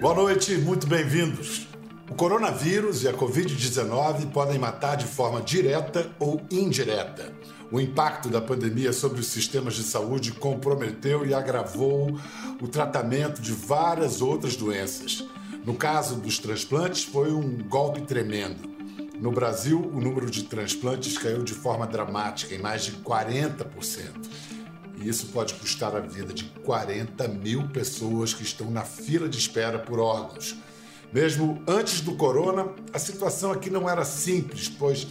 Boa noite, muito bem-vindos. O coronavírus e a Covid-19 podem matar de forma direta ou indireta. O impacto da pandemia sobre os sistemas de saúde comprometeu e agravou o tratamento de várias outras doenças. No caso dos transplantes, foi um golpe tremendo. No Brasil, o número de transplantes caiu de forma dramática, em mais de 40%. E isso pode custar a vida de 40 mil pessoas que estão na fila de espera por órgãos. Mesmo antes do corona, a situação aqui não era simples, pois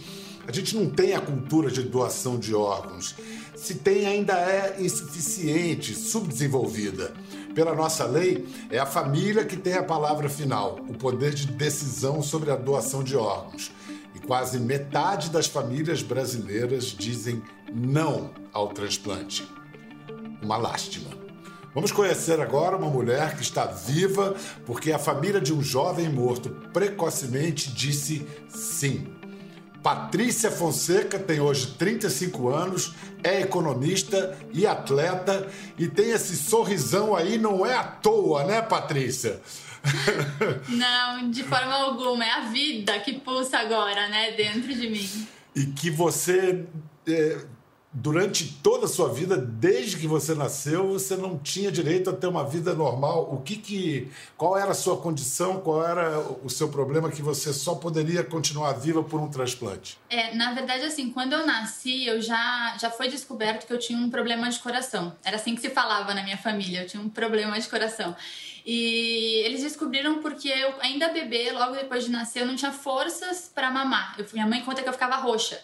a gente não tem a cultura de doação de órgãos. Se tem, ainda é insuficiente, subdesenvolvida. Pela nossa lei, é a família que tem a palavra final, o poder de decisão sobre a doação de órgãos. E quase metade das famílias brasileiras dizem não ao transplante. Uma lástima. Vamos conhecer agora uma mulher que está viva porque a família de um jovem morto precocemente disse sim. Patrícia Fonseca tem hoje 35 anos, é economista e atleta e tem esse sorrisão aí, não é à toa, né, Patrícia? Não, de forma alguma. É a vida que pulsa agora, né, dentro de mim. E que você é, durante toda a sua vida, desde que você nasceu, você não tinha direito a ter uma vida normal. O que que qual era a sua condição? Qual era o seu problema que você só poderia continuar viva por um transplante? É, na verdade assim, quando eu nasci, eu já já foi descoberto que eu tinha um problema de coração. Era assim que se falava na minha família, eu tinha um problema de coração. E eles descobriram porque eu ainda bebê, logo depois de nascer, eu não tinha forças para mamar. Eu, minha mãe conta que eu ficava roxa.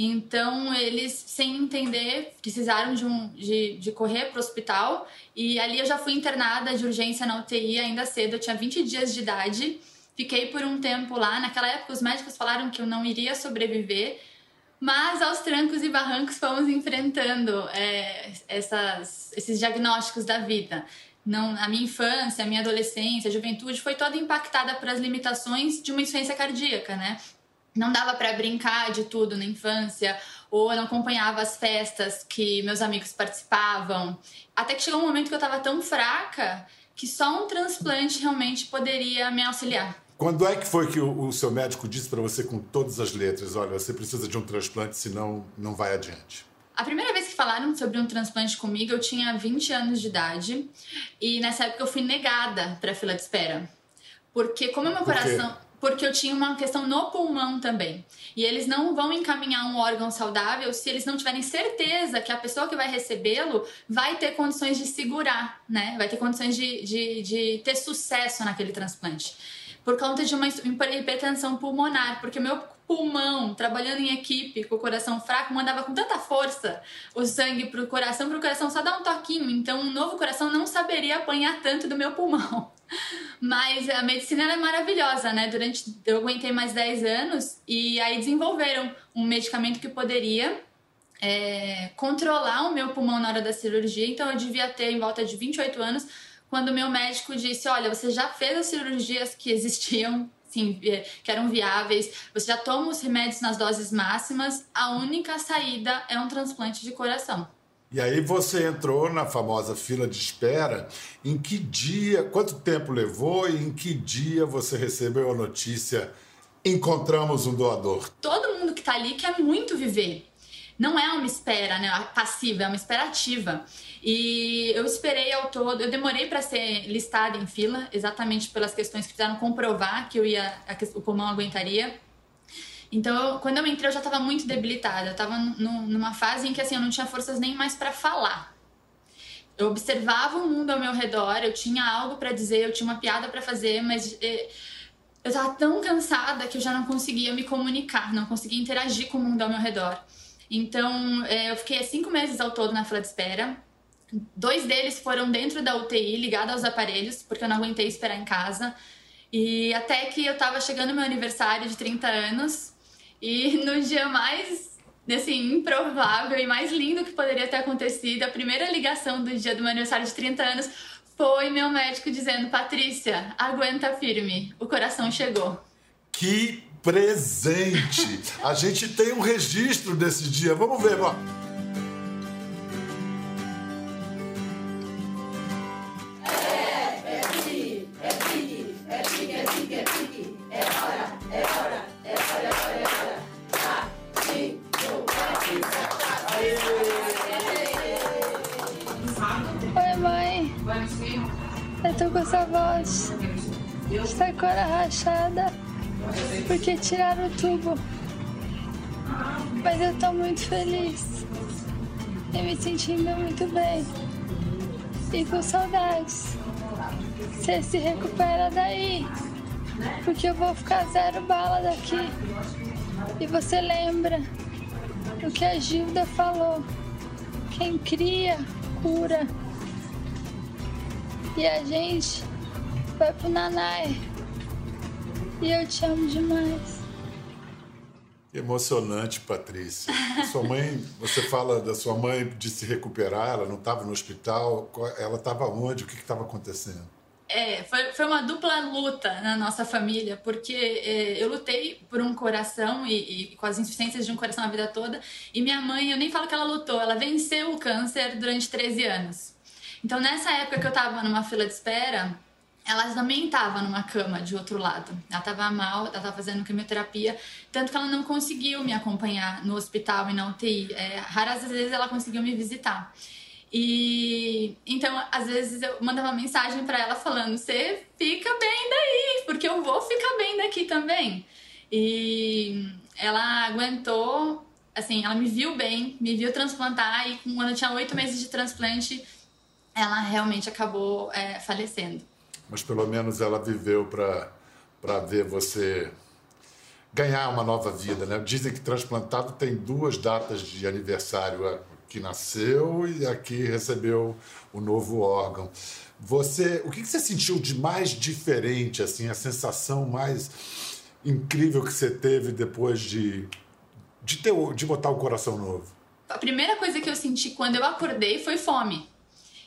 Então, eles, sem entender, precisaram de, um, de, de correr para o hospital. E ali eu já fui internada de urgência na UTI ainda cedo, eu tinha 20 dias de idade. Fiquei por um tempo lá. Naquela época, os médicos falaram que eu não iria sobreviver. Mas aos trancos e barrancos fomos enfrentando é, essas, esses diagnósticos da vida. Não, a minha infância, a minha adolescência, a juventude foi toda impactada por as limitações de uma insuficiência cardíaca, né? Não dava para brincar de tudo na infância, ou eu não acompanhava as festas que meus amigos participavam. Até que chegou um momento que eu estava tão fraca que só um transplante realmente poderia me auxiliar. Quando é que foi que o, o seu médico disse para você com todas as letras, olha, você precisa de um transplante, senão não vai adiante? A primeira vez que falaram sobre um transplante comigo, eu tinha 20 anos de idade e nessa época eu fui negada para fila de espera. Porque como meu coração porque eu tinha uma questão no pulmão também. E eles não vão encaminhar um órgão saudável se eles não tiverem certeza que a pessoa que vai recebê-lo vai ter condições de segurar, né? Vai ter condições de, de, de ter sucesso naquele transplante. Por conta de uma hipertensão pulmonar, porque meu pulmão, trabalhando em equipe, com o coração fraco, mandava com tanta força o sangue pro coração, pro coração só dar um toquinho. Então, um novo coração não saberia apanhar tanto do meu pulmão. Mas a medicina é maravilhosa, né? Durante eu aguentei mais 10 anos e aí desenvolveram um medicamento que poderia é, controlar o meu pulmão na hora da cirurgia. Então eu devia ter em volta de 28 anos quando o meu médico disse: Olha, você já fez as cirurgias que existiam, sim, é, que eram viáveis, você já toma os remédios nas doses máximas, a única saída é um transplante de coração. E aí você entrou na famosa fila de espera. Em que dia, quanto tempo levou e em que dia você recebeu a notícia encontramos um doador? Todo mundo que está ali quer muito viver. Não é uma espera né, passiva, é uma espera ativa. E eu esperei ao todo, eu demorei para ser listada em fila, exatamente pelas questões que precisaram comprovar que eu ia, o pulmão aguentaria. Então, eu, quando eu entrei, eu já estava muito debilitada. Eu estava numa fase em que assim, eu não tinha forças nem mais para falar. Eu observava o mundo ao meu redor, eu tinha algo para dizer, eu tinha uma piada para fazer, mas eh, eu estava tão cansada que eu já não conseguia me comunicar, não conseguia interagir com o mundo ao meu redor. Então, eh, eu fiquei cinco meses ao todo na fila de espera. Dois deles foram dentro da UTI, ligados aos aparelhos, porque eu não aguentei esperar em casa. E até que eu estava chegando no meu aniversário de 30 anos, e no dia mais assim, improvável e mais lindo que poderia ter acontecido, a primeira ligação do dia do meu aniversário de 30 anos foi meu médico dizendo: Patrícia, aguenta firme, o coração chegou. Que presente! a gente tem um registro desse dia. Vamos ver, ó. Está com a rachada. Porque tiraram o tubo. Mas eu tô muito feliz. E me sentindo muito bem. E com saudades. Você se recupera daí. Porque eu vou ficar zero bala daqui. E você lembra o que a Gilda falou. Quem cria, cura. E a gente vai pro Nanai. E eu te amo demais. Emocionante, Patrícia. Sua mãe, você fala da sua mãe de se recuperar, ela não estava no hospital, ela estava onde? O que estava acontecendo? É, foi, foi uma dupla luta na nossa família, porque é, eu lutei por um coração e, e, com as insuficiências de um coração a vida toda, e minha mãe, eu nem falo que ela lutou, ela venceu o câncer durante 13 anos. Então, nessa época que eu estava numa fila de espera, ela também estava numa cama de outro lado. Ela estava mal, ela estava fazendo quimioterapia, tanto que ela não conseguiu me acompanhar no hospital e na UTI. É, raras vezes ela conseguiu me visitar. E então, às vezes eu mandava mensagem para ela falando: "Você fica bem daí, porque eu vou ficar bem daqui também". E ela aguentou, assim, ela me viu bem, me viu transplantar e quando eu tinha oito meses de transplante, ela realmente acabou é, falecendo. Mas pelo menos ela viveu para ver você ganhar uma nova vida, né? Dizem que transplantado tem duas datas de aniversário que nasceu e aqui recebeu o novo órgão. Você, o que você sentiu de mais diferente, assim, a sensação mais incrível que você teve depois de de ter de botar o coração novo? A primeira coisa que eu senti quando eu acordei foi fome.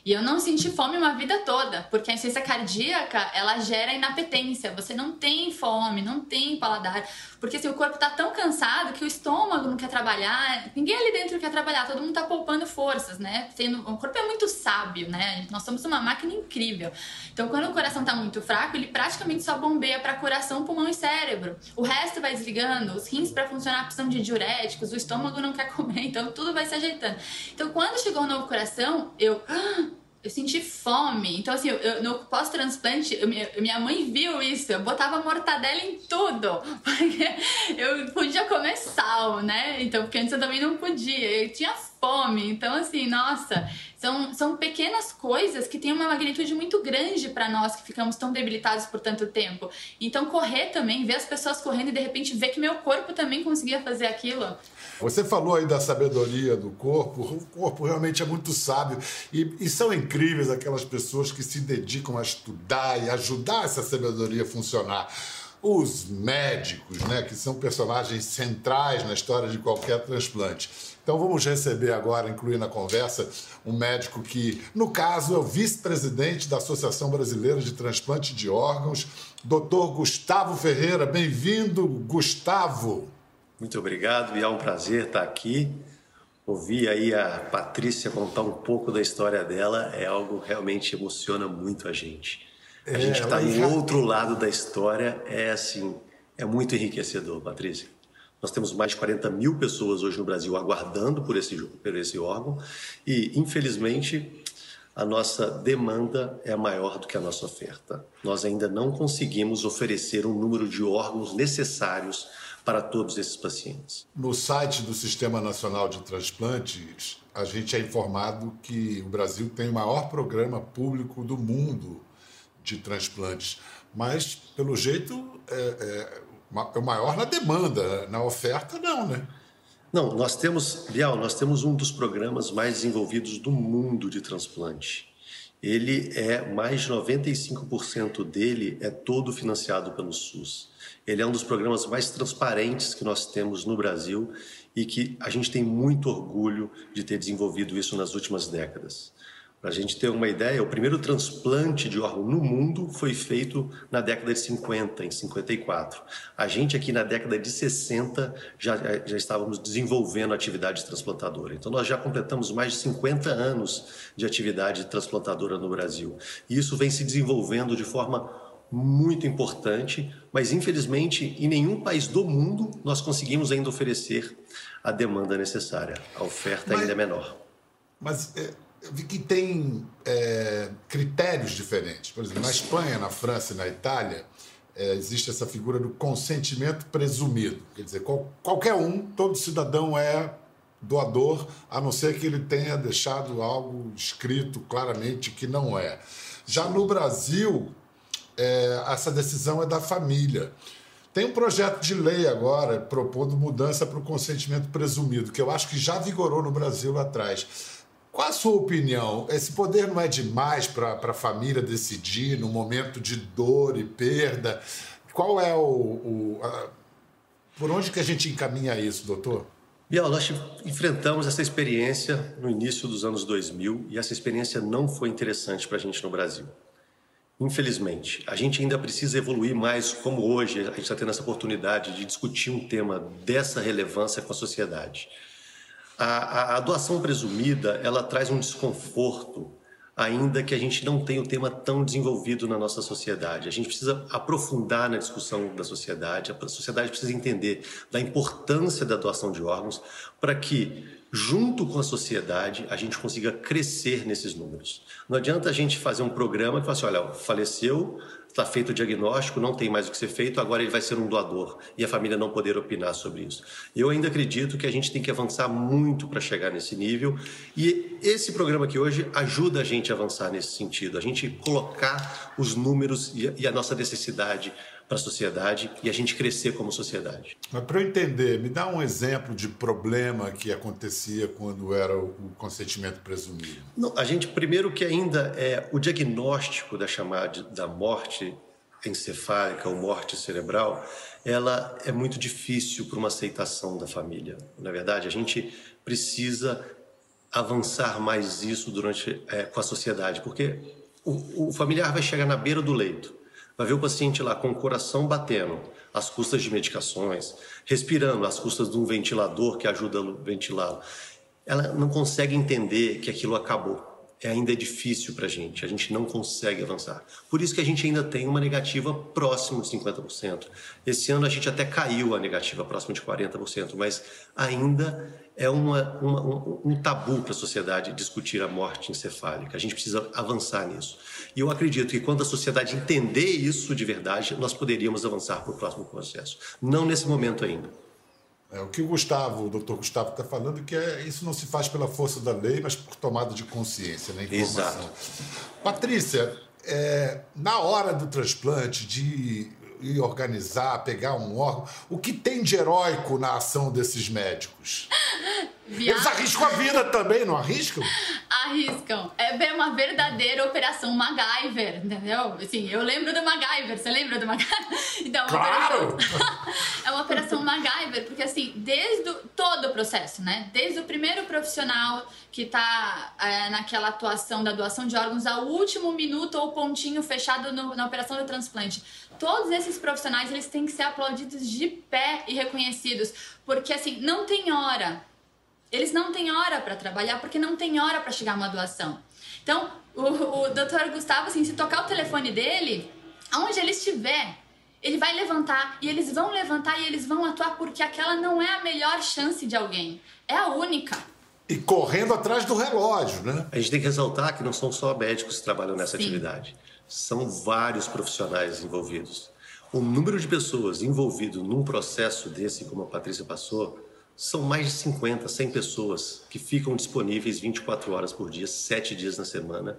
E eu não senti fome uma vida toda, porque a insuficiência cardíaca, ela gera inapetência. Você não tem fome, não tem paladar. Porque assim, o corpo tá tão cansado que o estômago não quer trabalhar. Ninguém ali dentro quer trabalhar, todo mundo tá poupando forças, né? O corpo é muito sábio, né? Nós somos uma máquina incrível. Então, quando o coração tá muito fraco, ele praticamente só bombeia para coração, pulmão e cérebro. O resto vai desligando, os rins para funcionar precisam de diuréticos, o estômago não quer comer, então tudo vai se ajeitando. Então, quando chegou o novo coração, eu eu senti fome. Então, assim, eu, no pós-transplante, minha mãe viu isso. Eu botava mortadela em tudo. Porque eu podia comer sal, né? Então, porque antes eu também não podia. Eu tinha fome. Então, assim, nossa, são, são pequenas coisas que têm uma magnitude muito grande para nós que ficamos tão debilitados por tanto tempo. Então, correr também, ver as pessoas correndo e de repente ver que meu corpo também conseguia fazer aquilo. Você falou aí da sabedoria do corpo, o corpo realmente é muito sábio e, e, são incríveis aquelas pessoas que se dedicam a estudar e ajudar essa sabedoria a funcionar. Os médicos, né, que são personagens centrais na história de qualquer transplante. Então vamos receber agora, incluir na conversa, um médico que, no caso, é o vice-presidente da Associação Brasileira de Transplante de Órgãos, Dr. Gustavo Ferreira. Bem-vindo, Gustavo. Muito obrigado e é um prazer estar aqui. Ouvir aí a Patrícia contar um pouco da história dela é algo que realmente emociona muito a gente. A é, gente está no já... outro lado da história é assim, é muito enriquecedor, Patrícia. Nós temos mais de 40 mil pessoas hoje no Brasil aguardando por esse, por esse órgão e, infelizmente, a nossa demanda é maior do que a nossa oferta. Nós ainda não conseguimos oferecer um número de órgãos necessários para todos esses pacientes. No site do Sistema Nacional de Transplantes, a gente é informado que o Brasil tem o maior programa público do mundo de transplantes, mas, pelo jeito, é, é, é o maior na demanda, na oferta, não, né? Não, nós temos, Bial, nós temos um dos programas mais desenvolvidos do mundo de transplante. Ele é, mais de 95% dele é todo financiado pelo SUS. Ele é um dos programas mais transparentes que nós temos no Brasil e que a gente tem muito orgulho de ter desenvolvido isso nas últimas décadas. Para a gente ter uma ideia, o primeiro transplante de órgão no mundo foi feito na década de 50, em 54. A gente aqui na década de 60 já, já estávamos desenvolvendo atividade transplantadora. Então nós já completamos mais de 50 anos de atividade transplantadora no Brasil. E isso vem se desenvolvendo de forma muito importante, mas infelizmente em nenhum país do mundo nós conseguimos ainda oferecer a demanda necessária. A oferta mas, ainda é menor. Mas é, que tem é, critérios diferentes. Por exemplo, na Espanha, na França e na Itália, é, existe essa figura do consentimento presumido. Quer dizer, qual, qualquer um, todo cidadão é doador, a não ser que ele tenha deixado algo escrito claramente que não é. Já no Brasil, é, essa decisão é da família. Tem um projeto de lei agora propondo mudança para o consentimento presumido, que eu acho que já vigorou no Brasil lá atrás. Qual a sua opinião? Esse poder não é demais para a família decidir no momento de dor e perda? Qual é o. o a... por onde que a gente encaminha isso, doutor? Biel, nós enfrentamos essa experiência no início dos anos 2000 e essa experiência não foi interessante para a gente no Brasil. Infelizmente, a gente ainda precisa evoluir mais, como hoje a gente está tendo essa oportunidade de discutir um tema dessa relevância com a sociedade. A, a, a doação presumida, ela traz um desconforto, ainda que a gente não tenha o tema tão desenvolvido na nossa sociedade. A gente precisa aprofundar na discussão da sociedade, a sociedade precisa entender da importância da doação de órgãos para que, junto com a sociedade, a gente consiga crescer nesses números. Não adianta a gente fazer um programa que fala assim, olha, faleceu, está feito o diagnóstico, não tem mais o que ser feito, agora ele vai ser um doador e a família não poder opinar sobre isso. Eu ainda acredito que a gente tem que avançar muito para chegar nesse nível e esse programa aqui hoje ajuda a gente a avançar nesse sentido, a gente colocar os números e a nossa necessidade para a sociedade e a gente crescer como sociedade. Mas para eu entender, me dá um exemplo de problema que acontecia quando era o consentimento presumido. Não, a gente primeiro que ainda é o diagnóstico da chamada da morte encefálica ou morte cerebral, ela é muito difícil para uma aceitação da família. Na verdade, a gente precisa avançar mais isso durante é, com a sociedade, porque o, o familiar vai chegar na beira do leito Vai ver o paciente lá com o coração batendo, às custas de medicações, respirando, às custas de um ventilador que ajuda a ventilá-lo. Ela não consegue entender que aquilo acabou. É, ainda é difícil para a gente, a gente não consegue avançar. Por isso que a gente ainda tem uma negativa próxima de 50%. Esse ano a gente até caiu a negativa próxima de 40%, mas ainda é uma, uma, um, um tabu para a sociedade discutir a morte encefálica. A gente precisa avançar nisso. E eu acredito que quando a sociedade entender isso de verdade, nós poderíamos avançar para o próximo processo. Não nesse momento ainda. É, o que o Gustavo, o doutor Gustavo está falando é que é, isso não se faz pela força da lei, mas por tomada de consciência, né? Informação. Exato. Patrícia, é, na hora do transplante, de ir organizar, pegar um órgão. O que tem de heróico na ação desses médicos? Eles arriscam a vida também, não arriscam? Arriscam. É uma verdadeira operação MacGyver, entendeu? Assim, eu lembro do MacGyver. Você lembra do MacGyver? Então, é claro! Operação... é uma operação MacGyver, porque assim, desde o... todo o processo, né? Desde o primeiro profissional que tá é, naquela atuação da doação de órgãos ao último minuto ou pontinho fechado no, na operação do transplante todos esses profissionais eles têm que ser aplaudidos de pé e reconhecidos, porque assim, não tem hora. Eles não têm hora para trabalhar porque não tem hora para chegar uma doação. Então, o, o doutor Gustavo, assim, se tocar o telefone dele, aonde ele estiver, ele vai levantar e eles vão levantar e eles vão atuar porque aquela não é a melhor chance de alguém, é a única. E correndo atrás do relógio, né? A gente tem que ressaltar que não são só médicos que trabalham nessa Sim. atividade são vários profissionais envolvidos. O número de pessoas envolvidas num processo desse, como a Patrícia passou, são mais de 50, 100 pessoas que ficam disponíveis 24 horas por dia, 7 dias na semana,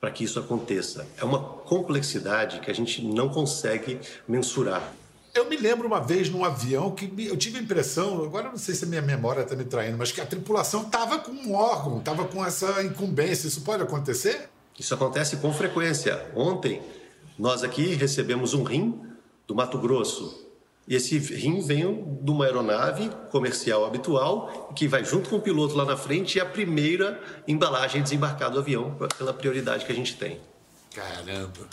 para que isso aconteça. É uma complexidade que a gente não consegue mensurar. Eu me lembro uma vez num avião que eu tive a impressão, agora não sei se a minha memória está me traindo, mas que a tripulação estava com um órgão, estava com essa incumbência. Isso pode acontecer? Isso acontece com frequência. Ontem, nós aqui recebemos um rim do Mato Grosso. E esse rim vem de uma aeronave comercial habitual, que vai junto com o piloto lá na frente e é a primeira embalagem desembarcar do avião, pela prioridade que a gente tem. Caramba!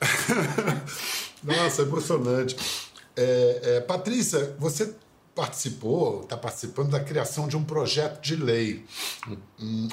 Nossa, emocionante. É, é, Patrícia, você participou, está participando da criação de um projeto de lei,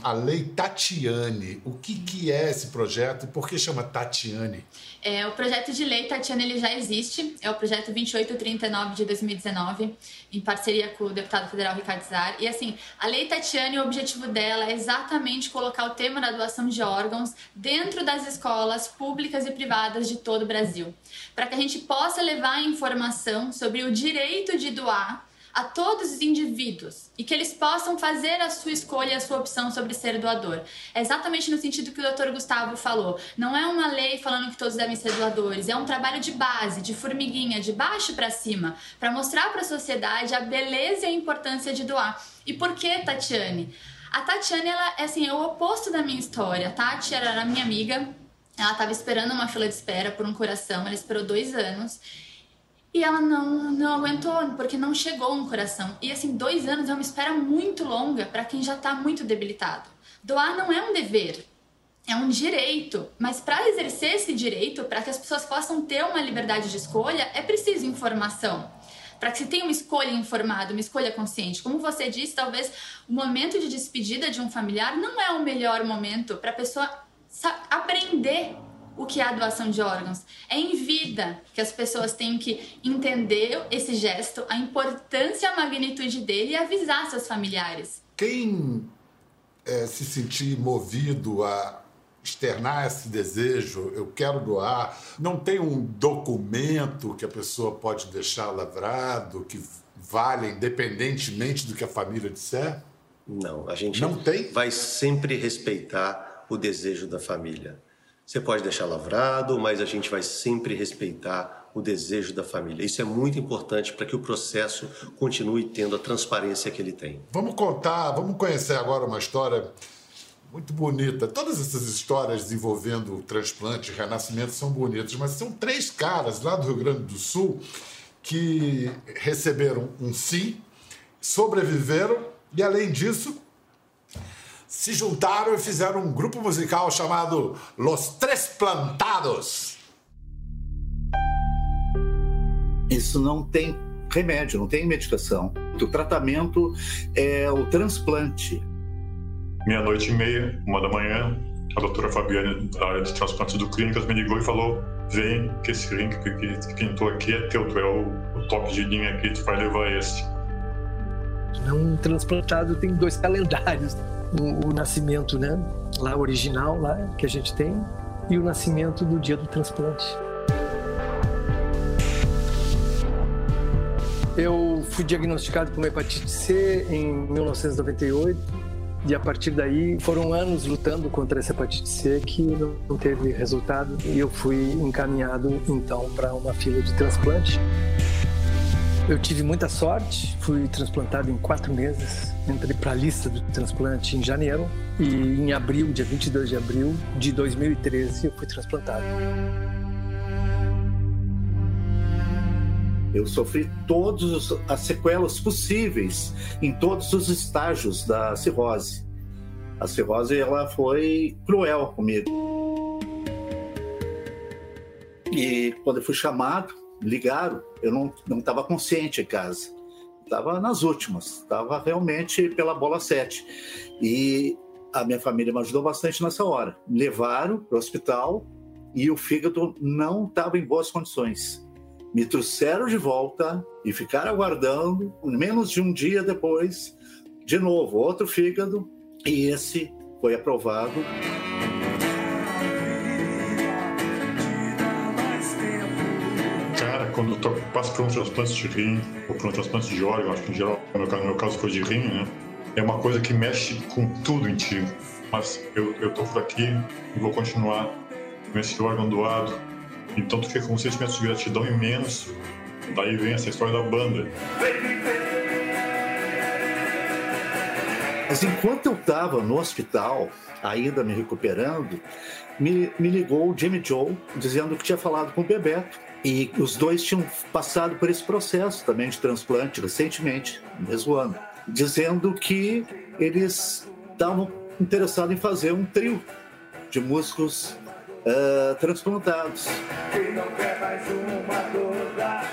a Lei Tatiane. O que, que é esse projeto e por que chama Tatiane? É, o projeto de lei Tatiane ele já existe, é o projeto 2839 de 2019, em parceria com o deputado federal Ricardo Zar. E assim, a Lei Tatiane, o objetivo dela é exatamente colocar o tema da doação de órgãos dentro das escolas públicas e privadas de todo o Brasil, para que a gente possa levar informação sobre o direito de doar a todos os indivíduos e que eles possam fazer a sua escolha, a sua opção sobre ser doador. É exatamente no sentido que o Dr. Gustavo falou. Não é uma lei falando que todos devem ser doadores, é um trabalho de base, de formiguinha, de baixo para cima, para mostrar para a sociedade a beleza e a importância de doar. E por que, Tatiane? A Tatiane, ela é assim, é o oposto da minha história. A Tati era minha amiga, ela estava esperando uma fila de espera por um coração, ela esperou dois anos. E ela não, não aguentou, porque não chegou no coração. E assim, dois anos é uma espera muito longa para quem já está muito debilitado. Doar não é um dever, é um direito. Mas para exercer esse direito, para que as pessoas possam ter uma liberdade de escolha, é preciso informação. Para que se tenha uma escolha informada, uma escolha consciente. Como você disse, talvez o momento de despedida de um familiar não é o melhor momento para a pessoa aprender o que é a doação de órgãos. É em vida que as pessoas têm que entender esse gesto, a importância, a magnitude dele e avisar seus familiares. Quem é, se sentir movido a externar esse desejo, eu quero doar, não tem um documento que a pessoa pode deixar lavrado, que vale independentemente do que a família disser? Não, a gente não tem? vai sempre respeitar o desejo da família. Você pode deixar lavrado, mas a gente vai sempre respeitar o desejo da família. Isso é muito importante para que o processo continue tendo a transparência que ele tem. Vamos contar, vamos conhecer agora uma história muito bonita. Todas essas histórias envolvendo transplante renascimento são bonitas, mas são três caras lá do Rio Grande do Sul que receberam um sim, sobreviveram e, além disso, se juntaram e fizeram um grupo musical chamado Los Tres Plantados. Isso não tem remédio, não tem medicação. O tratamento é o transplante. Meia-noite e meia, uma da manhã, a doutora Fabiane, da área de transplantes do Clínicas, me ligou e falou: Vem, que esse que, que pintou aqui é teu, tu é o, o top de linha aqui, tu vai levar esse. Um transplantado tem dois calendários o, o nascimento, né? Lá original, lá que a gente tem, e o nascimento do dia do transplante. Eu fui diagnosticado com hepatite C em 1998 e a partir daí foram anos lutando contra essa hepatite C que não teve resultado e eu fui encaminhado então para uma fila de transplante. Eu tive muita sorte, fui transplantado em quatro meses. Entrei para a lista do transplante em janeiro e em abril, dia 22 de abril de 2013, eu fui transplantado. Eu sofri todas as sequelas possíveis em todos os estágios da cirrose. A cirrose ela foi cruel comigo. E quando eu fui chamado, ligaram, eu não estava consciente em casa. Estava nas últimas, estava realmente pela bola 7. E a minha família me ajudou bastante nessa hora. Me levaram para o hospital e o fígado não estava em boas condições. Me trouxeram de volta e ficaram aguardando, menos de um dia depois, de novo, outro fígado, e esse foi aprovado. Quando eu passo por um transplante de rim ou por um transplante de órgão, acho que em geral, no meu caso, no meu caso foi de rim, né? É uma coisa que mexe com tudo em ti. Mas eu, eu tô por aqui e vou continuar com esse órgão doado. Então tu fica com um sentimento de gratidão imenso. Daí vem essa história da banda. Mas enquanto eu estava no hospital, ainda me recuperando, me, me ligou o Jimmy Joe dizendo que tinha falado com o Bebeto e os dois tinham passado por esse processo também de transplante recentemente, no mesmo ano, dizendo que eles estavam interessados em fazer um trio de músicos uh, transplantados. Quem não quer mais uma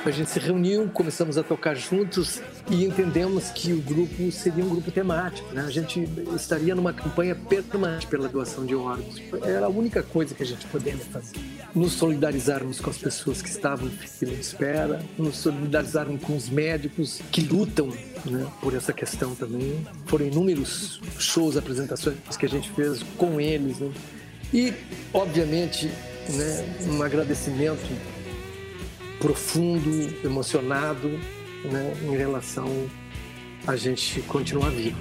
A gente se reuniu, começamos a tocar juntos e entendemos que o grupo seria um grupo temático. Né? A gente estaria numa campanha permanente pela doação de órgãos. Era a única coisa que a gente poderia fazer. Nos solidarizarmos com as pessoas que estavam em espera, nos solidarizarmos com os médicos que lutam né, por essa questão também. Foram inúmeros shows, apresentações que a gente fez com eles. Né? E, obviamente, né, um agradecimento profundo, emocionado né, em relação a gente continuar vivo.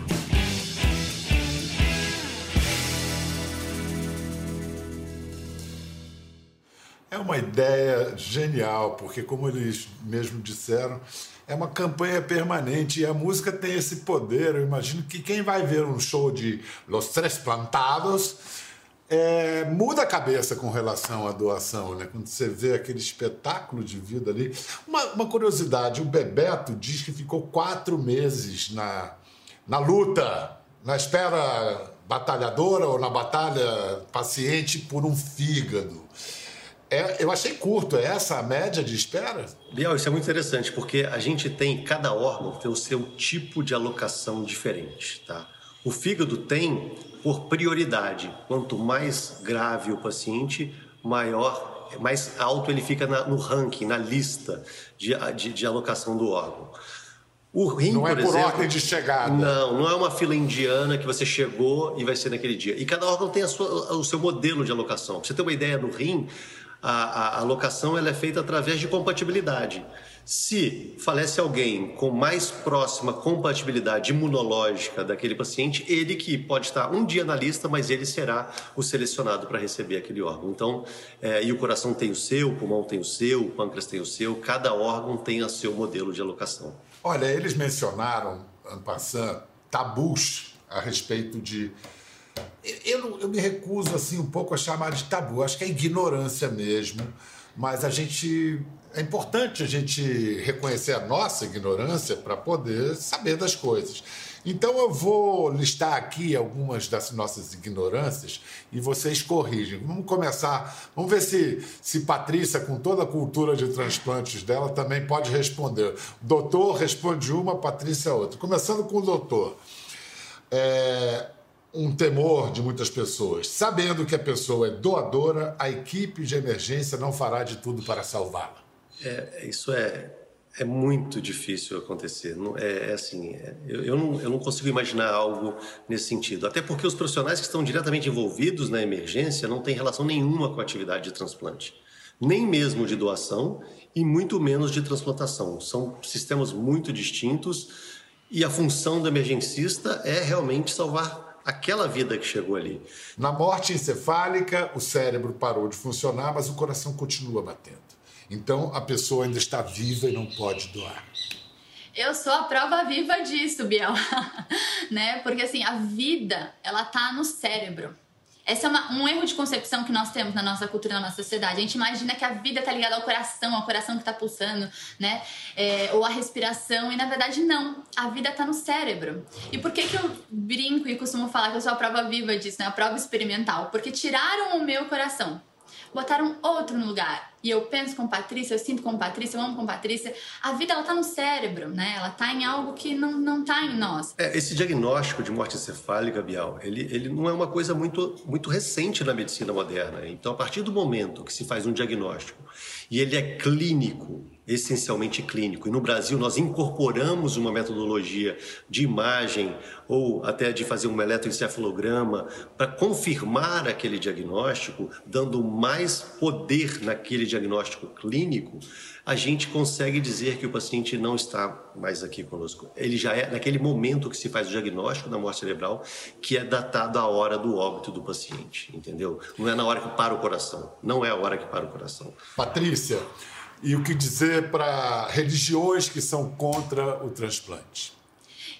É uma ideia genial, porque, como eles mesmo disseram, é uma campanha permanente e a música tem esse poder. Eu imagino que quem vai ver um show de Los Tres Plantados é, muda a cabeça com relação à doação, né? Quando você vê aquele espetáculo de vida ali. Uma, uma curiosidade: o Bebeto diz que ficou quatro meses na, na luta, na espera batalhadora ou na batalha paciente por um fígado. É, eu achei curto, é essa a média de espera? Biel, isso é muito interessante, porque a gente tem, cada órgão tem o seu tipo de alocação diferente, tá? O fígado tem por prioridade. Quanto mais grave o paciente, maior, mais alto ele fica na, no ranking, na lista de, de, de alocação do órgão. O rim, não é por, por exemplo, ordem de chegada. Não, não é uma fila indiana que você chegou e vai ser naquele dia. E cada órgão tem sua, o seu modelo de alocação. Pra você ter uma ideia, no rim, a, a, a alocação ela é feita através de compatibilidade. Se falece alguém com mais próxima compatibilidade imunológica daquele paciente, ele que pode estar um dia na lista, mas ele será o selecionado para receber aquele órgão. Então, é, e o coração tem o seu, o pulmão tem o seu, o pâncreas tem o seu, cada órgão tem o seu modelo de alocação. Olha, eles mencionaram, ano passado, tabus a respeito de eu, eu, me recuso assim um pouco a chamar de tabu, acho que é ignorância mesmo, mas a gente é importante a gente reconhecer a nossa ignorância para poder saber das coisas. Então eu vou listar aqui algumas das nossas ignorâncias e vocês corrigem. Vamos começar, vamos ver se, se Patrícia, com toda a cultura de transplantes dela, também pode responder. Doutor responde uma, Patrícia outra. Começando com o doutor. É, um temor de muitas pessoas. Sabendo que a pessoa é doadora, a equipe de emergência não fará de tudo para salvá-la. É, isso é, é muito difícil acontecer. É, é assim, é, eu, eu, não, eu não consigo imaginar algo nesse sentido. Até porque os profissionais que estão diretamente envolvidos na emergência não têm relação nenhuma com a atividade de transplante, nem mesmo de doação e muito menos de transplantação. São sistemas muito distintos e a função do emergencista é realmente salvar aquela vida que chegou ali. Na morte encefálica, o cérebro parou de funcionar, mas o coração continua batendo. Então a pessoa ainda está viva e não pode doar. Eu sou a prova viva disso, Biel. né? Porque assim, a vida, ela tá no cérebro. Esse é uma, um erro de concepção que nós temos na nossa cultura, na nossa sociedade. A gente imagina que a vida está ligada ao coração, ao coração que está pulsando, né? É, ou à respiração, e na verdade não. A vida está no cérebro. E por que, que eu brinco e costumo falar que eu sou a prova viva disso, né? A prova experimental? Porque tiraram o meu coração botaram outro no lugar. E eu penso com Patrícia, eu sinto com Patrícia, eu amo com Patrícia. A vida, ela tá no cérebro, né? Ela tá em algo que não, não tá em nós. É, esse diagnóstico de morte encefálica, Bial, ele, ele não é uma coisa muito, muito recente na medicina moderna. Então, a partir do momento que se faz um diagnóstico e ele é clínico, essencialmente clínico. E no Brasil nós incorporamos uma metodologia de imagem ou até de fazer um eletroencefalograma para confirmar aquele diagnóstico, dando mais poder naquele diagnóstico clínico, a gente consegue dizer que o paciente não está mais aqui conosco. Ele já é naquele momento que se faz o diagnóstico da morte cerebral, que é datado a hora do óbito do paciente, entendeu? Não é na hora que para o coração, não é a hora que para o coração. Patrícia, e o que dizer para religiões que são contra o transplante?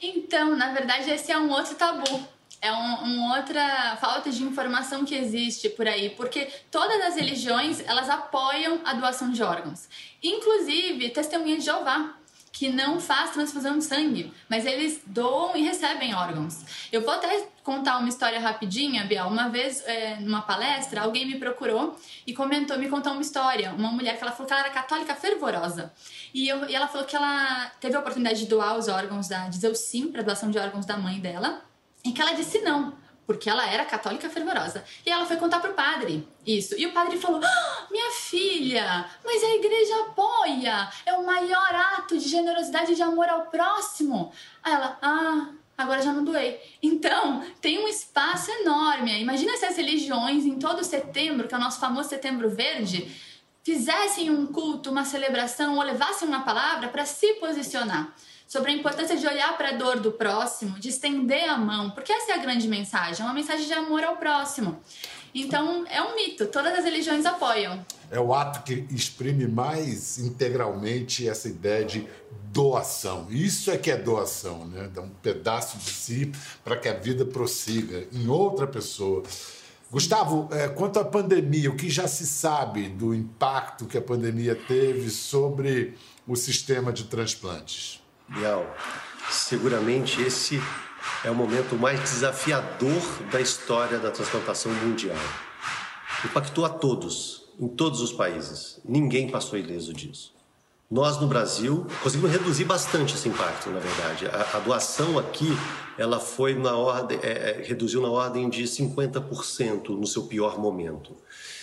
Então, na verdade, esse é um outro tabu. É uma um outra falta de informação que existe por aí, porque todas as religiões elas apoiam a doação de órgãos, inclusive Testemunha de Jeová que não faz transfusão de sangue, mas eles doam e recebem órgãos. Eu vou até contar uma história rapidinha, Biel. Uma vez, é, numa palestra, alguém me procurou e comentou, me contou uma história. Uma mulher que ela falou que ela era católica fervorosa. E, eu, e ela falou que ela teve a oportunidade de doar os órgãos da. dizer o sim para doação de órgãos da mãe dela. E que ela disse não porque ela era católica fervorosa. E ela foi contar pro padre isso. E o padre falou: ah, Minha filha, mas a igreja apoia, é o maior ato de generosidade e de amor ao próximo. Aí ela: Ah, agora já não doei. Então, tem um espaço enorme. Imagina se as religiões, em todo setembro, que é o nosso famoso setembro verde, fizessem um culto, uma celebração ou levassem uma palavra para se posicionar sobre a importância de olhar para a dor do próximo, de estender a mão, porque essa é a grande mensagem, é uma mensagem de amor ao próximo. Então, é um mito, todas as religiões apoiam. É o ato que exprime mais integralmente essa ideia de doação. Isso é que é doação, né? Dar um pedaço de si para que a vida prossiga em outra pessoa. Gustavo, é, quanto à pandemia, o que já se sabe do impacto que a pandemia teve sobre o sistema de transplantes? Bial, seguramente esse é o momento mais desafiador da história da transplantação mundial. Impactou a todos, em todos os países. Ninguém passou ileso disso. Nós no Brasil conseguimos reduzir bastante esse impacto, na verdade. A, a doação aqui, ela foi na ordem, é, é reduziu na ordem de 50% no seu pior momento.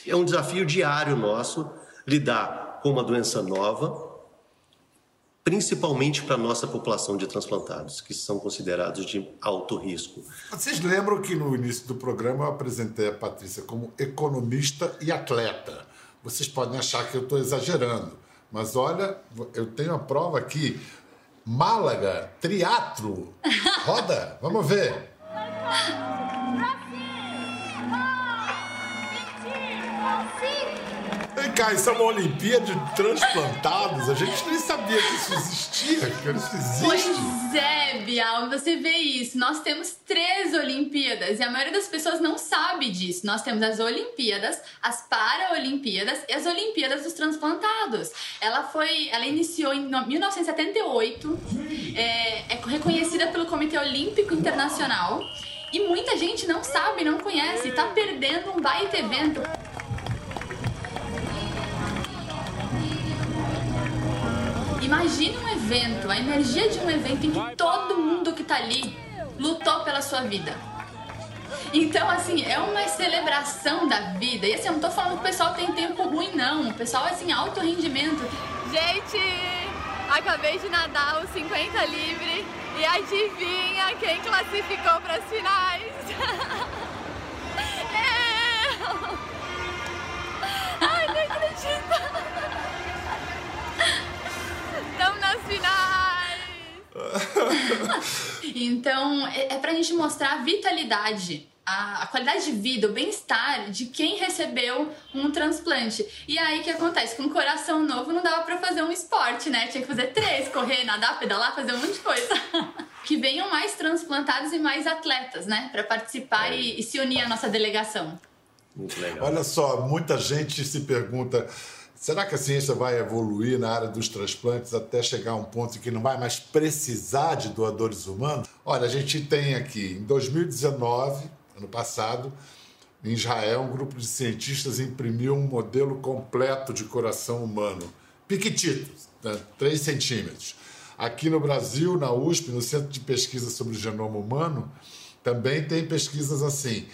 É um desafio diário nosso lidar com uma doença nova, principalmente para a nossa população de transplantados, que são considerados de alto risco. Vocês lembram que no início do programa eu apresentei a Patrícia como economista e atleta. Vocês podem achar que eu estou exagerando, mas olha, eu tenho a prova aqui. Málaga, triatlo. Roda, vamos ver. Cá, isso é uma Olimpíada de transplantados. A gente nem sabia que isso existia, que isso existe. Pois é, Bial, você vê isso. Nós temos três Olimpíadas e a maioria das pessoas não sabe disso. Nós temos as Olimpíadas, as Paralimpíadas e as Olimpíadas dos Transplantados. Ela foi, ela iniciou em 1978, é, é reconhecida pelo Comitê Olímpico Internacional. E muita gente não sabe, não conhece, tá perdendo um baita evento. Imagine um evento, a energia de um evento em que todo mundo que tá ali lutou pela sua vida. Então, assim, é uma celebração da vida. E assim, eu não tô falando que o pessoal tem tempo ruim, não. O pessoal, assim, alto rendimento. Gente, acabei de nadar os 50 livre e adivinha quem classificou para as finais? é. Ai, não acredito! então, é, é pra gente mostrar a vitalidade a, a, qualidade de vida, o bem-estar de quem recebeu um transplante. E aí o que acontece? Com um coração novo não dava para fazer um esporte, né? Tinha que fazer três, correr, nadar, pedalar, fazer um monte de coisa. que venham mais transplantados e mais atletas, né? Para participar é. e, e se unir à nossa delegação. Muito legal. Olha só, muita gente se pergunta Será que a ciência vai evoluir na área dos transplantes até chegar a um ponto em que não vai mais precisar de doadores humanos? Olha, a gente tem aqui, em 2019, ano passado, em Israel, um grupo de cientistas imprimiu um modelo completo de coração humano, piquitito, né, 3 centímetros. Aqui no Brasil, na USP, no Centro de Pesquisa sobre o Genoma Humano, também tem pesquisas assim.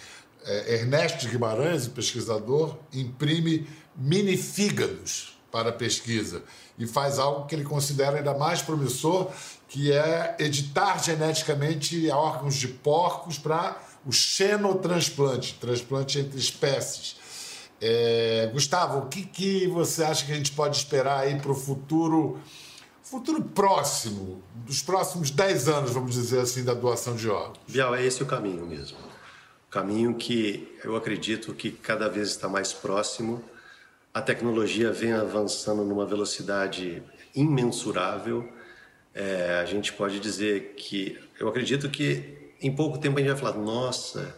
É, Ernesto Guimarães, o pesquisador, imprime mini fígados para pesquisa e faz algo que ele considera ainda mais promissor, que é editar geneticamente órgãos de porcos para o xenotransplante, transplante entre espécies. É, Gustavo, o que, que você acha que a gente pode esperar aí para o futuro, futuro próximo, dos próximos 10 anos, vamos dizer assim, da doação de órgãos? Bial, é esse o caminho mesmo. Caminho que eu acredito que cada vez está mais próximo a tecnologia vem avançando numa velocidade imensurável. É, a gente pode dizer que eu acredito que em pouco tempo a gente vai falar: nossa,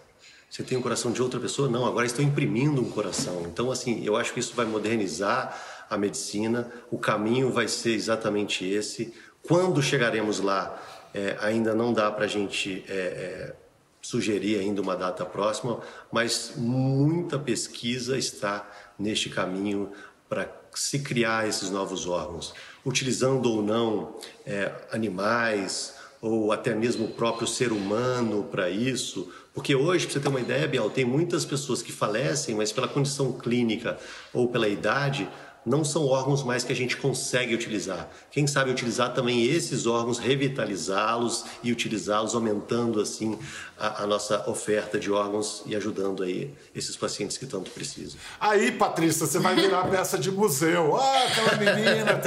você tem um coração de outra pessoa? Não, agora estou imprimindo um coração. Então, assim, eu acho que isso vai modernizar a medicina. O caminho vai ser exatamente esse. Quando chegaremos lá, é, ainda não dá para a gente é, é, sugerir ainda uma data próxima, mas muita pesquisa está neste caminho para se criar esses novos órgãos, utilizando ou não é, animais ou até mesmo o próprio ser humano para isso. Porque hoje, para você ter uma ideia, Biel, tem muitas pessoas que falecem, mas pela condição clínica ou pela idade, não são órgãos mais que a gente consegue utilizar. Quem sabe utilizar também esses órgãos, revitalizá-los e utilizá-los, aumentando assim a, a, nossa oferta de órgãos e ajudando aí esses pacientes que tanto precisam. Aí, Patrícia, você vai virar peça de museu. Ah, aquela menina.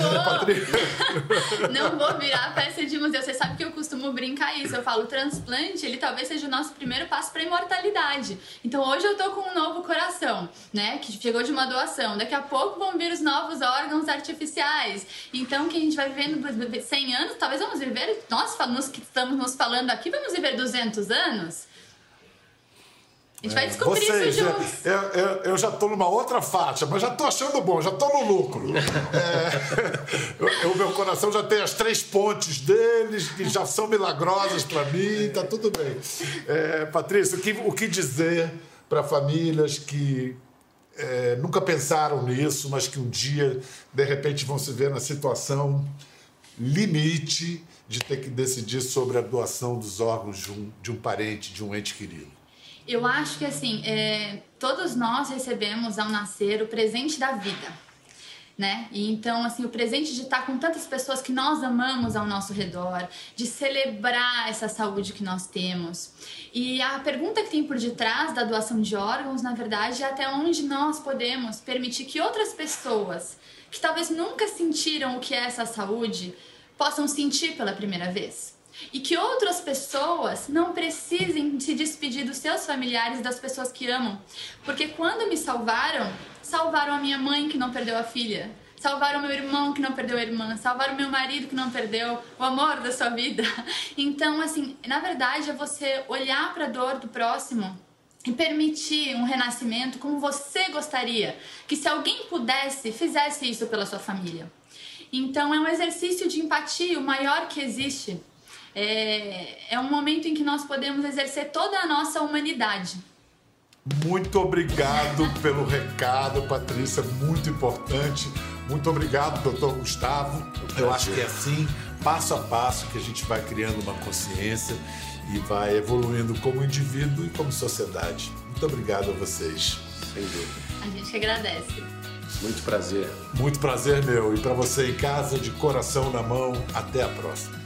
Não vou. Não vou virar peça de museu. Você sabe que eu costumo brincar isso. Eu falo, o transplante, ele talvez seja o nosso primeiro passo para a imortalidade. Então, hoje eu tô com um novo coração, né, que chegou de uma doação. Daqui a pouco vão vir os novos órgãos artificiais. Então, que a gente vai vivendo 100 anos, talvez vamos viver, nós nos que estamos nos falando aqui, vamos viver 200 anos. A gente é, vai descobrir vocês, isso juntos. Eu, eu, eu já estou numa outra faixa, mas já estou achando bom, já estou no lucro. É, o meu coração já tem as três pontes deles, que já são milagrosas para mim, tá tudo bem. É, Patrícia, o que, o que dizer para famílias que é, nunca pensaram nisso, mas que um dia, de repente, vão se ver na situação limite de ter que decidir sobre a doação dos órgãos de um, de um parente, de um ente querido? Eu acho que, assim, é, todos nós recebemos ao nascer o presente da vida né? E então, assim, o presente de estar com tantas pessoas que nós amamos ao nosso redor, de celebrar essa saúde que nós temos. E a pergunta que tem por detrás da doação de órgãos, na verdade, é até onde nós podemos permitir que outras pessoas que talvez nunca sentiram o que é essa saúde possam sentir pela primeira vez. E que outras pessoas não precisem se despedir dos seus familiares, das pessoas que amam. Porque quando me salvaram, salvaram a minha mãe que não perdeu a filha, salvaram meu irmão que não perdeu a irmã, salvaram meu marido que não perdeu o amor da sua vida. Então, assim, na verdade é você olhar para a dor do próximo e permitir um renascimento como você gostaria que se alguém pudesse, fizesse isso pela sua família. Então, é um exercício de empatia, o maior que existe. É, é um momento em que nós podemos exercer toda a nossa humanidade. Muito obrigado pelo recado, Patrícia, muito importante. Muito obrigado, doutor Gustavo. Eu acho que é assim, passo a passo, que a gente vai criando uma consciência e vai evoluindo como indivíduo e como sociedade. Muito obrigado a vocês. Sem dúvida. A gente agradece. Muito prazer. Muito prazer, meu. E para você em casa, de coração na mão, até a próxima.